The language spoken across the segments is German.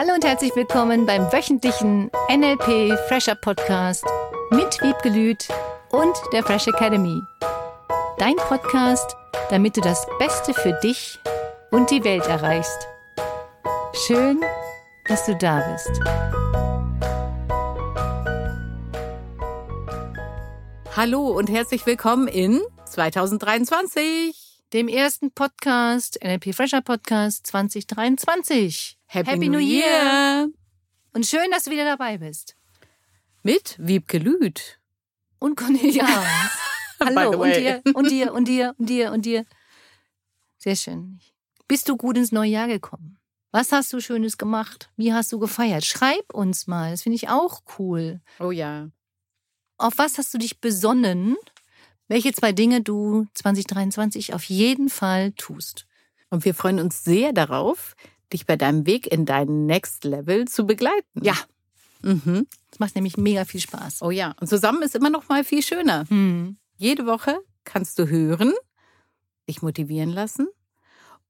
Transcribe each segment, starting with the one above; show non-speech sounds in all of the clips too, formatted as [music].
Hallo und herzlich willkommen beim wöchentlichen NLP Fresher Podcast mit Wiebke und der Fresh Academy. Dein Podcast, damit du das Beste für dich und die Welt erreichst. Schön, dass du da bist. Hallo und herzlich willkommen in 2023. Dem ersten Podcast, NLP Fresher Podcast 2023. Happy, Happy New Year! Und schön, dass du wieder dabei bist. Mit Wiebke Lüth. Und Cornelia [laughs] Hallo, und dir, und dir, und dir, und dir, und dir. Sehr schön. Bist du gut ins neue Jahr gekommen? Was hast du Schönes gemacht? Wie hast du gefeiert? Schreib uns mal. Das finde ich auch cool. Oh ja. Auf was hast du dich besonnen? Welche zwei Dinge du 2023 auf jeden Fall tust? Und wir freuen uns sehr darauf, dich bei deinem Weg in dein Next Level zu begleiten. Ja. Mhm. Das macht nämlich mega viel Spaß. Oh ja. Und zusammen ist immer noch mal viel schöner. Hm. Jede Woche kannst du hören, dich motivieren lassen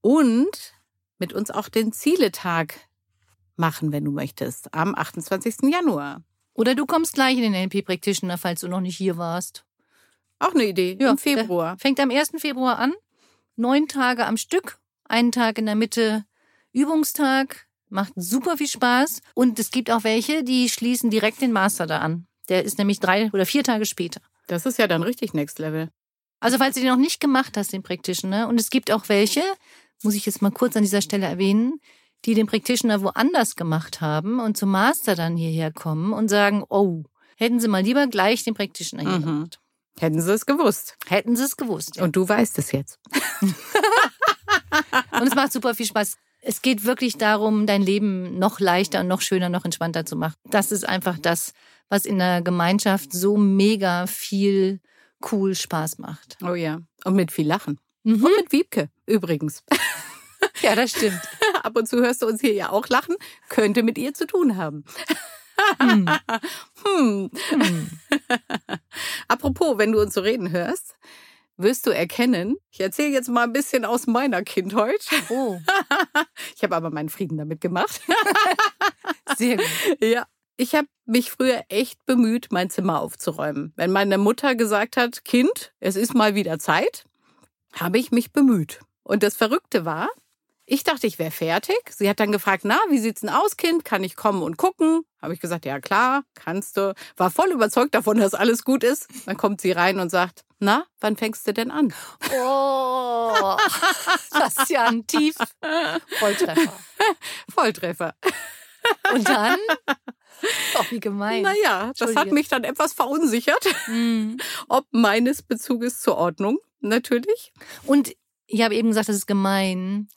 und mit uns auch den Zieletag machen, wenn du möchtest, am 28. Januar. Oder du kommst gleich in den NLP Practitioner, falls du noch nicht hier warst. Auch eine Idee. Ja, Im Februar. Fängt am 1. Februar an. Neun Tage am Stück. Einen Tag in der Mitte Übungstag. Macht super viel Spaß. Und es gibt auch welche, die schließen direkt den Master da an. Der ist nämlich drei oder vier Tage später. Das ist ja dann richtig Next Level. Also falls du den noch nicht gemacht hast, den Practitioner, und es gibt auch welche, muss ich jetzt mal kurz an dieser Stelle erwähnen, die den Practitioner woanders gemacht haben und zum Master dann hierher kommen und sagen, oh, hätten sie mal lieber gleich den Practitioner hier Mhm. gemacht. Hätten sie es gewusst. Hätten sie es gewusst. Ja. Und du weißt es jetzt. [laughs] Und es macht super viel Spaß. Es geht wirklich darum, dein Leben noch leichter und noch schöner, noch entspannter zu machen. Das ist einfach das, was in der Gemeinschaft so mega viel cool Spaß macht. Oh ja. Und mit viel Lachen. Mhm. Und mit Wiebke übrigens. [laughs] Ja, das stimmt. [laughs] Ab und zu hörst du uns hier ja auch lachen. Könnte mit ihr zu tun haben. Hm. [laughs] Hm. Hm. [laughs] Apropos, wenn du uns so reden hörst, wirst du erkennen, ich erzähle jetzt mal ein bisschen aus meiner Kindheit. Oh, [laughs] Ich habe aber meinen Frieden damit gemacht. sehr gut. Ja. Ich habe mich früher echt bemüht, mein Zimmer aufzuräumen. Wenn meine Mutter gesagt hat, Kind, es ist mal wieder Zeit, habe ich mich bemüht. Und das Verrückte war, ich dachte, ich wäre fertig. Sie hat dann gefragt, na, wie sieht's denn aus, Kind? Kann ich kommen und gucken? Habe ich gesagt, ja klar, kannst du. War voll überzeugt davon, dass alles gut ist. Dann kommt sie rein und sagt, na, wann fängst du denn an? Oh, [laughs] das ist ja ein Tief Volltreffer. Volltreffer. Und dann? Oh, wie gemein. Naja, das hat mich dann etwas verunsichert, Hm. ob meines Bezuges zur Ordnung, natürlich. Und ich habe eben gesagt, das ist gemein.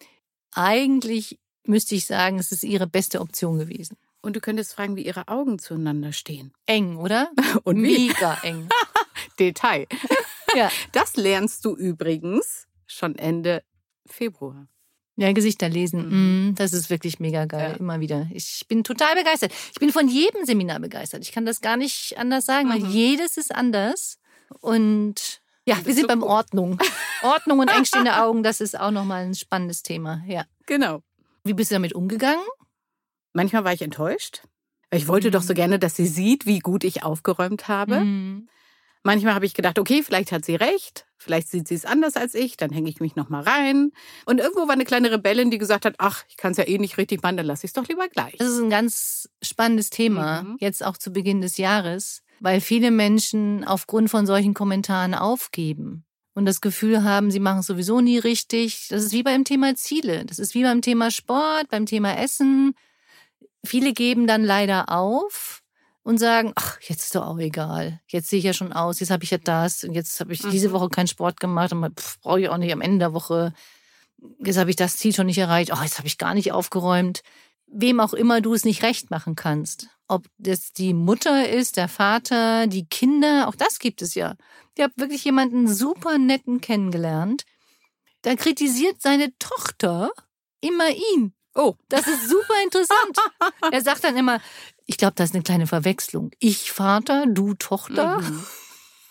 Eigentlich müsste ich sagen, es ist ihre beste Option gewesen. Und du könntest fragen, wie ihre Augen zueinander stehen. Eng, oder? [laughs] Und wie? Mega eng. [laughs] Detail. [laughs] Ja. Das lernst du übrigens schon Ende Februar. Ja, Gesichter lesen. Mhm. Mm, Das ist wirklich mega geil. Ja. Immer wieder. Ich bin total begeistert. Ich bin von jedem Seminar begeistert. Ich kann das gar nicht anders sagen, weil Mhm. jedes ist anders. Und ja, wir sind so beim. Ordnung. [laughs] Ordnung und engstehende Augen, das ist auch nochmal ein spannendes Thema. Ja. Genau. Wie bist du damit umgegangen? Manchmal war ich enttäuscht. Ich wollte Mhm. doch so gerne, dass sie sieht, wie gut ich aufgeräumt habe. Mm. Manchmal habe ich gedacht, okay, vielleicht hat sie recht, vielleicht sieht sie es anders als ich, dann hänge ich mich noch mal rein. Und irgendwo war eine kleine Rebellin, die gesagt hat, ach, ich kann es ja eh nicht richtig machen, dann lasse ich es doch lieber gleich. Das ist ein ganz spannendes Thema, Mhm. jetzt auch zu Beginn des Jahres, weil viele Menschen aufgrund von solchen Kommentaren aufgeben und das Gefühl haben, sie machen es sowieso nie richtig. Das ist wie beim Thema Ziele, das ist wie beim Thema Sport, beim Thema Essen. Viele geben dann leider auf und sagen, ach, jetzt ist doch auch egal. Jetzt sehe ich ja schon aus, jetzt habe ich ja das und jetzt habe ich diese Mhm. Woche keinen Sport gemacht und brauche ich auch nicht am Ende der Woche. Jetzt habe ich das Ziel schon nicht erreicht. Oh, jetzt habe ich gar nicht aufgeräumt wem auch immer du es nicht recht machen kannst. Ob das die Mutter ist, der Vater, die Kinder, auch das gibt es ja. Ich habe wirklich jemanden super netten kennengelernt. Da kritisiert seine Tochter immer ihn. Oh, Das ist super interessant. [laughs] er sagt dann immer, ich glaube, das ist eine kleine Verwechslung. Ich Vater, du Tochter. Mhm.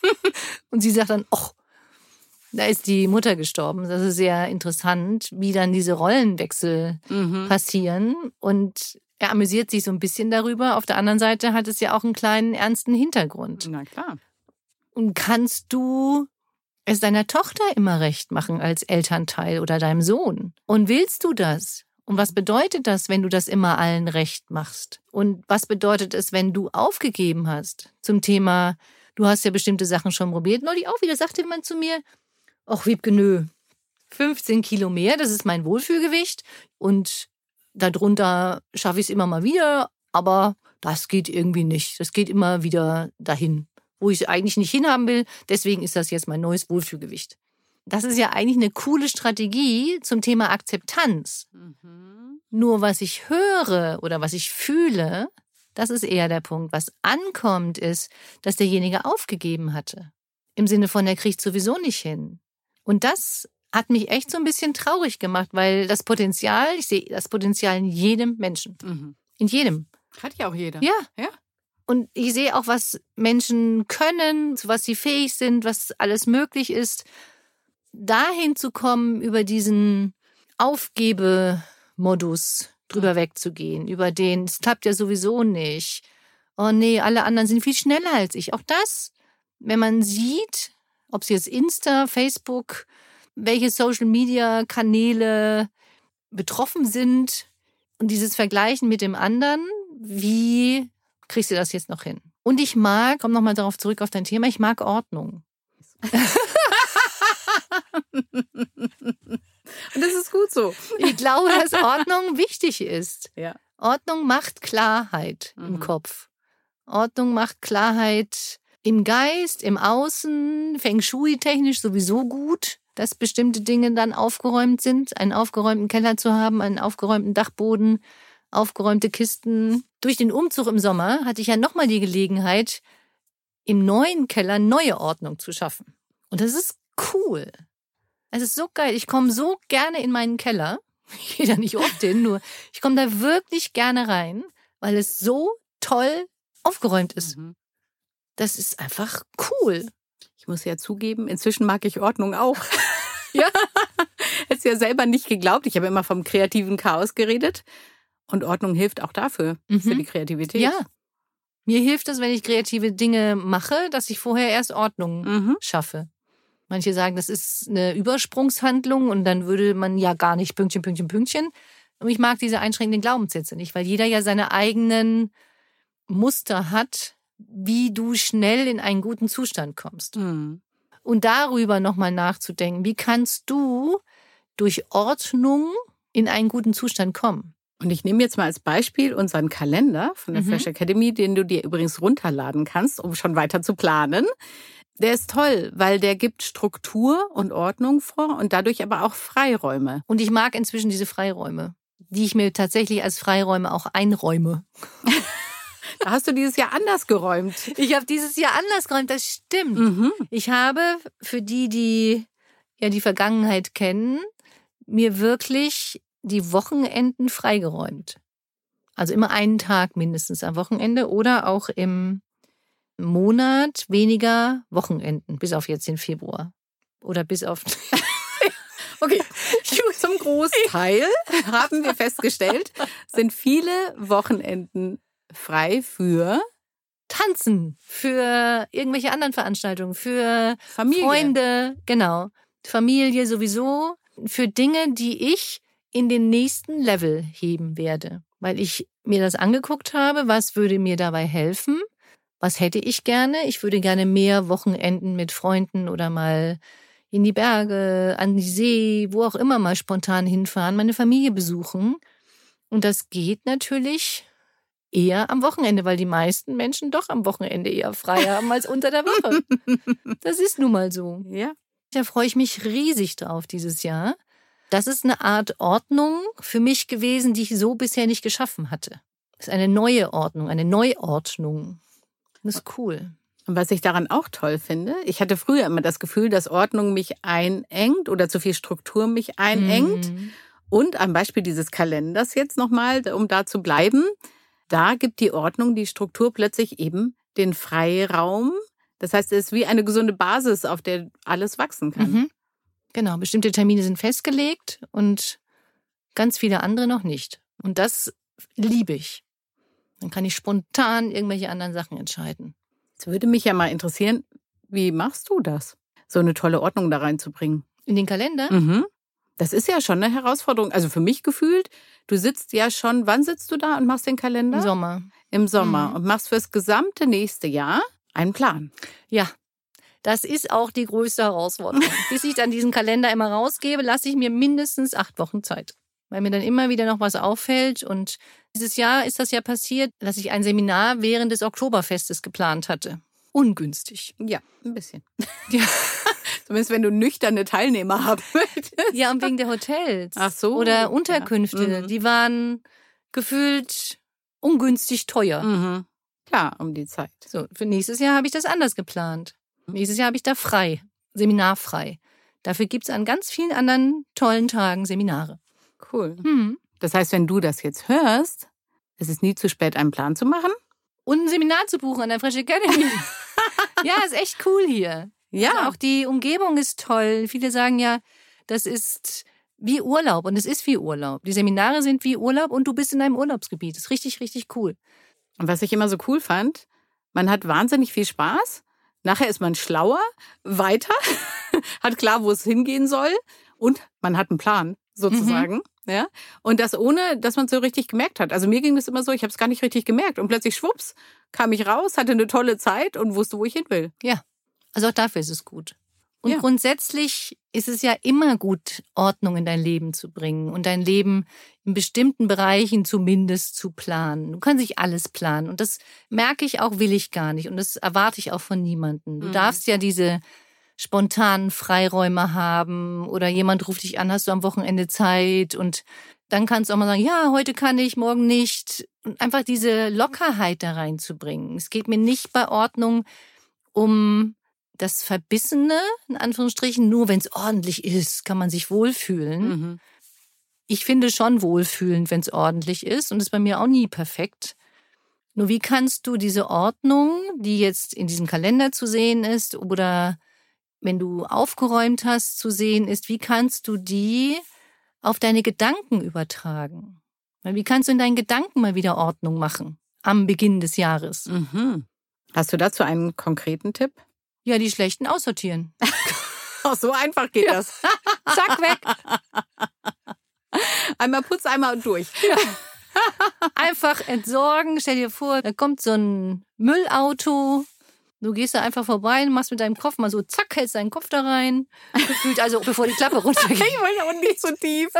[laughs] Und sie sagt dann, ach, da ist die Mutter gestorben. Das ist sehr interessant, wie dann diese Rollenwechsel Mhm. passieren. Und er amüsiert sich so ein bisschen darüber. Auf der anderen Seite hat es ja auch einen kleinen ernsten Hintergrund. Na klar. Und kannst du es deiner Tochter immer recht machen als Elternteil oder deinem Sohn? Und willst du das? Und was bedeutet das, wenn du das immer allen recht machst? Und was bedeutet es, wenn du aufgegeben hast zum Thema, du hast ja bestimmte Sachen schon probiert? Neulich auch wieder sagte jemand zu mir, ach Wiebke, nö, 15 Kilo mehr, das ist mein Wohlfühlgewicht. Und darunter schaffe ich es immer mal wieder, aber das geht irgendwie nicht. Das geht immer wieder dahin, wo ich eigentlich nicht hinhaben will. Deswegen ist das jetzt mein neues Wohlfühlgewicht. Das ist ja eigentlich eine coole Strategie zum Thema Akzeptanz. Mhm. Nur was ich höre oder was ich fühle, das ist eher der Punkt. Was ankommt, ist, dass derjenige aufgegeben hatte. Im Sinne von, er kriegt sowieso nicht hin. Und das hat mich echt so ein bisschen traurig gemacht, weil das Potenzial, ich sehe das Potenzial in jedem Menschen. Mhm. In jedem. Hat ja auch jeder. Ja. ja. Und ich sehe auch, was Menschen können, zu was sie fähig sind, was alles möglich ist. Dahin zu kommen, über diesen Aufgebemodus drüber wegzugehen, über den, es klappt ja sowieso nicht. Oh nee, alle anderen sind viel schneller als ich. Auch das, wenn man sieht, ob es jetzt Insta, Facebook, welche Social-Media-Kanäle betroffen sind und dieses Vergleichen mit dem anderen, wie kriegst du das jetzt noch hin? Und ich mag, komm nochmal darauf zurück auf dein Thema, ich mag Ordnung. [laughs] Und das ist gut so. Ich glaube, dass [laughs] Ordnung wichtig ist. Ja. Ordnung macht Klarheit mhm. im Kopf. Ordnung macht Klarheit im Geist, im Außen, Feng Shui technisch sowieso gut dass bestimmte Dinge dann aufgeräumt sind, einen aufgeräumten Keller zu haben, einen aufgeräumten Dachboden, aufgeräumte Kisten. Durch den Umzug im Sommer hatte ich ja nochmal die Gelegenheit, im neuen Keller neue Ordnung zu schaffen. Und das ist cool. Es ist so geil. Ich komme so gerne in meinen Keller. [laughs] Ich gehe da nicht oft hin, nur ich komme da wirklich gerne rein, weil es so toll aufgeräumt ist. Mhm. Das ist einfach cool. Ich muss ja zugeben, inzwischen mag ich Ordnung auch. [laughs] ja. Hättest ja selber nicht geglaubt. Ich habe immer vom kreativen Chaos geredet. Und Ordnung hilft auch dafür, mhm. für die Kreativität. Ja. Mir hilft es, wenn ich kreative Dinge mache, dass ich vorher erst Ordnung mhm. schaffe. Manche sagen, das ist eine Übersprungshandlung und dann würde man ja gar nicht Pünktchen, Pünktchen, Pünktchen. Und ich mag diese einschränkenden Glaubenssätze nicht, weil jeder ja seine eigenen Muster hat, wie du schnell in einen guten Zustand kommst. Mhm. Und darüber nochmal nachzudenken, wie kannst du durch Ordnung in einen guten Zustand kommen? Und ich nehme jetzt mal als Beispiel unseren Kalender von der mhm. Fresh Academy, den du dir übrigens runterladen kannst, um schon weiter zu planen. Der ist toll, weil der gibt Struktur und Ordnung vor und dadurch aber auch Freiräume. Und ich mag inzwischen diese Freiräume, die ich mir tatsächlich als Freiräume auch einräume. [laughs] Da hast du dieses Jahr anders geräumt. Ich habe dieses Jahr anders geräumt, das stimmt. Mhm. Ich habe für die, die ja die Vergangenheit kennen, mir wirklich die Wochenenden freigeräumt. Also immer einen Tag mindestens am Wochenende oder auch im Monat weniger Wochenenden, bis auf jetzt den Februar. Oder bis auf. [laughs] okay, zum Großteil haben wir festgestellt, sind viele Wochenenden frei für Tanzen, für irgendwelche anderen Veranstaltungen, für Familie. Freunde, genau. Familie sowieso, für Dinge, die ich in den nächsten Level heben werde. Weil ich mir das angeguckt habe, was würde mir dabei helfen? Was hätte ich gerne? Ich würde gerne mehr Wochenenden mit Freunden oder mal in die Berge, an die See, wo auch immer mal spontan hinfahren, meine Familie besuchen. Und das geht natürlich eher am Wochenende, weil die meisten Menschen doch am Wochenende eher frei haben als unter der Woche. [laughs] Das ist nun mal so. Ja. Da freue ich mich riesig drauf dieses Jahr. Das ist eine Art Ordnung für mich gewesen, die ich so bisher nicht geschaffen hatte. Das ist eine neue Ordnung, eine Neuordnung. Das ist cool. Und was ich daran auch toll finde, ich hatte früher immer das Gefühl, dass Ordnung mich einengt oder zu viel Struktur mich einengt. Mhm. Und am Beispiel dieses Kalenders jetzt nochmal, um da zu bleiben, da gibt die Ordnung, die Struktur plötzlich eben den Freiraum. Das heißt, es ist wie eine gesunde Basis, auf der alles wachsen kann. Mhm. Genau, bestimmte Termine sind festgelegt und ganz viele andere noch nicht. Und das liebe ich. Dann kann ich spontan irgendwelche anderen Sachen entscheiden. Es würde mich ja mal interessieren, wie machst du das, so eine tolle Ordnung da reinzubringen? In den Kalender? Mhm. Das ist ja schon eine Herausforderung. Also für mich gefühlt, du sitzt ja schon, wann sitzt du da und machst den Kalender? Im Sommer. Im Sommer. Mhm. Und machst fürs gesamte nächste Jahr einen Plan. Ja. Das ist auch die größte Herausforderung. [laughs] Bis ich dann diesen Kalender immer rausgebe, lasse ich mir mindestens acht Wochen Zeit. Weil mir dann immer wieder noch was auffällt. Und dieses Jahr ist das ja passiert, dass ich ein Seminar während des Oktoberfestes geplant hatte. Ungünstig. Ja, ein bisschen. Ja. [laughs] Zumindest wenn du nüchterne Teilnehmer [laughs] haben möchtest. Ja, und wegen der Hotels. Ach so. Oder Unterkünfte. Ja. Mhm. Die waren gefühlt ungünstig teuer. Mhm. Klar, um die Zeit. So, für nächstes Jahr habe ich das anders geplant. Nächstes Jahr habe ich da frei, seminarfrei. Dafür gibt es an ganz vielen anderen tollen Tagen Seminare. Cool. Hm. Das heißt, wenn du das jetzt hörst, es ist nie zu spät, einen Plan zu machen. Und ein Seminar zu buchen an der Fresh Academy. [laughs] ja, ist echt cool hier. Ja. Also auch die Umgebung ist toll. Viele sagen ja, das ist wie Urlaub und es ist wie Urlaub. Die Seminare sind wie Urlaub und du bist in einem Urlaubsgebiet. Das ist richtig, richtig cool. Und was ich immer so cool fand, man hat wahnsinnig viel Spaß. Nachher ist man schlauer, weiter, [laughs] hat klar, wo es hingehen soll und man hat einen Plan sozusagen. Ja? Und das ohne, dass man es so richtig gemerkt hat. Also mir ging es immer so, ich habe es gar nicht richtig gemerkt. Und plötzlich schwupps, kam ich raus, hatte eine tolle Zeit und wusste, wo ich hin will. Also auch dafür ist es gut. Und Ja. grundsätzlich ist es ja immer gut, Ordnung in dein Leben zu bringen und dein Leben in bestimmten Bereichen zumindest zu planen. Du kannst nicht alles planen. Und das merke ich auch, will ich gar nicht. Und das erwarte ich auch von niemandem. Du Mhm. darfst ja diese spontanen Freiräume haben oder jemand ruft dich an, hast du am Wochenende Zeit und dann kannst du auch mal sagen, ja, heute kann ich, morgen nicht. Und einfach diese Lockerheit da reinzubringen. Es geht mir nicht bei Ordnung um das Verbissene, in Anführungsstrichen, nur wenn es ordentlich ist, kann man sich wohlfühlen. Mhm. Ich finde schon wohlfühlend, wenn es ordentlich ist und ist bei mir auch nie perfekt. Nur wie kannst du diese Ordnung, die jetzt in diesem Kalender zu sehen ist oder wenn du aufgeräumt hast zu sehen ist, wie kannst du die auf deine Gedanken übertragen? Weil Wie kannst du in deinen Gedanken mal wieder Ordnung machen am Beginn des Jahres? Mhm. Hast du dazu einen konkreten Tipp? Ja, die schlechten aussortieren. [laughs] Oh, so einfach geht das. Zack, weg. Einmal Putz, einmal und durch. [laughs] Einfach entsorgen. Stell dir vor, da kommt so ein Müllauto. Du gehst da einfach vorbei und machst mit deinem Kopf mal so, zack, hältst deinen Kopf da rein. Gefühlt, also bevor die Klappe runtergeht. [laughs] Ich wollte auch nicht so tief.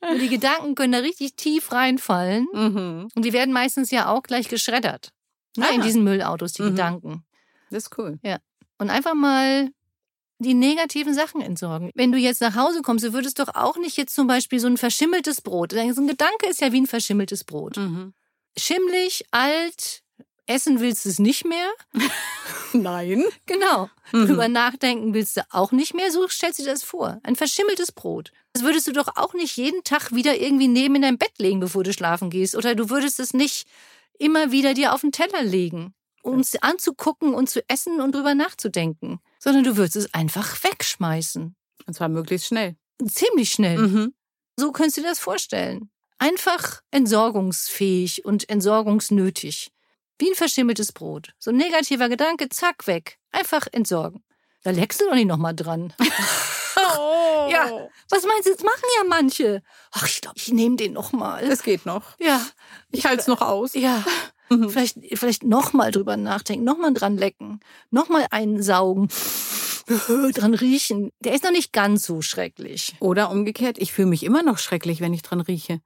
Und die Gedanken können da richtig tief reinfallen. Mhm. Und die werden meistens ja auch gleich geschreddert. Ne, in diesen Müllautos, die Mhm. Gedanken. Das ist cool. Und einfach mal die negativen Sachen entsorgen. Wenn du jetzt nach Hause kommst, du würdest doch auch nicht jetzt zum Beispiel so ein verschimmeltes Brot. So ein Gedanke ist ja wie ein verschimmeltes Brot. Mhm. Schimmlig, alt, essen willst du es nicht mehr. [laughs] Nein. Genau. Mhm. Drüber nachdenken willst du auch nicht mehr. So stellst du dir das vor. Ein verschimmeltes Brot. Das würdest du doch auch nicht jeden Tag wieder irgendwie neben in dein Bett legen, bevor du schlafen gehst. Oder du würdest es nicht immer wieder dir auf den Teller legen, um es anzugucken und zu essen und drüber nachzudenken. Sondern du würdest es einfach wegschmeißen. Und zwar möglichst schnell. Ziemlich schnell. Mhm. So könntest du dir das vorstellen. Einfach entsorgungsfähig und entsorgungsnötig. Wie ein verschimmeltes Brot. So ein negativer Gedanke, zack, weg. Einfach entsorgen. Da leckst du doch nicht nochmal dran. [laughs] Oh. Ja. Was meinst du, das machen ja manche. Ach, ich glaube, ich nehme den nochmal. Es geht noch. Ja, Ich halte es noch aus. ja. [laughs] Mhm. Vielleicht, vielleicht nochmal drüber nachdenken, nochmal dran lecken, nochmal einsaugen, [laughs] dran riechen. Der ist noch nicht ganz so schrecklich. Oder umgekehrt, ich fühle mich immer noch schrecklich, wenn ich dran rieche.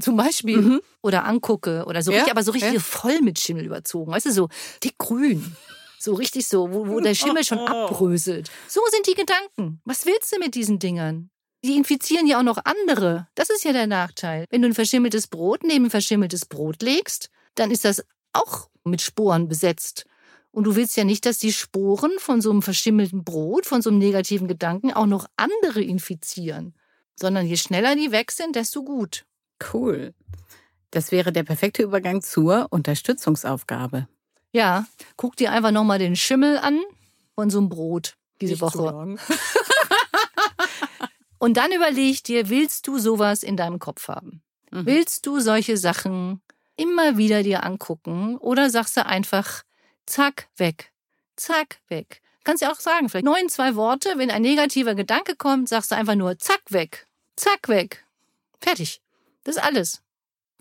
Zum Beispiel. Mhm. Oder angucke. Oder so Ja, richtig, aber so richtig ja. voll mit Schimmel überzogen. Weißt du, so dickgrün. So richtig so, wo, wo der Schimmel schon [laughs] abbröselt. So sind die Gedanken. Was willst du mit diesen Dingern? Die infizieren ja auch noch andere. Das ist ja der Nachteil. Wenn du ein verschimmeltes Brot neben ein verschimmeltes Brot legst, dann ist das auch mit Sporen besetzt. Und du willst ja nicht, dass die Sporen von so einem verschimmelten Brot, von so einem negativen Gedanken auch noch andere infizieren. Sondern je schneller die weg sind, desto gut. Cool. Das wäre der perfekte Übergang zur Unterstützungsaufgabe. Ja, guck dir einfach nochmal den Schimmel an von so einem Brot diese Nicht Woche. [laughs] Und dann überleg dir, willst du sowas in deinem Kopf haben? Mhm. Willst du solche Sachen immer wieder dir angucken oder sagst du einfach, zack, weg, zack, weg? Kannst ja auch sagen, vielleicht neun, zwei Worte, wenn ein negativer Gedanke kommt, sagst du einfach nur, zack, weg, zack, weg. Fertig. Das ist alles.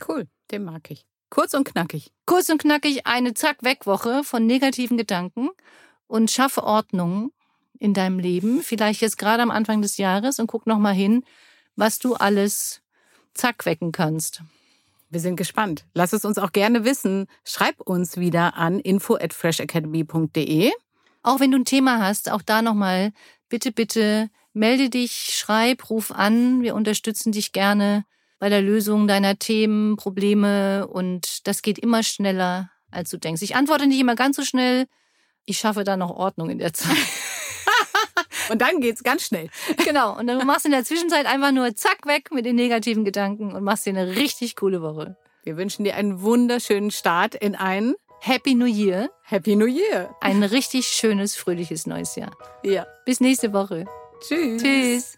Cool, den mag ich. Kurz und knackig. Kurz und knackig eine Zack-Weg-Woche von negativen Gedanken und schaffe Ordnung in deinem Leben. Vielleicht jetzt gerade am Anfang des Jahres und guck nochmal hin, was du alles zack wecken kannst. Wir sind gespannt. Lass es uns auch gerne wissen. Schreib uns wieder an info at freshacademy.de. Auch wenn du ein Thema hast, auch da nochmal, bitte, bitte melde dich, schreib, ruf an. Wir unterstützen dich gerne bei der Lösung deiner Themen, Probleme und das geht immer schneller, als du denkst. Ich antworte nicht immer ganz so schnell. Ich schaffe da noch Ordnung in der Zeit. [laughs] Und dann geht's ganz schnell. [laughs] Genau. Und dann machst du in der Zwischenzeit einfach nur zack weg mit den negativen Gedanken und machst dir eine richtig coole Woche. Wir wünschen dir einen wunderschönen Start in ein Happy New Year. Happy New Year. Ein richtig schönes, fröhliches neues Jahr. Ja. Bis nächste Woche. Tschüss. Tschüss.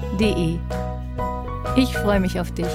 Ich freue mich auf dich.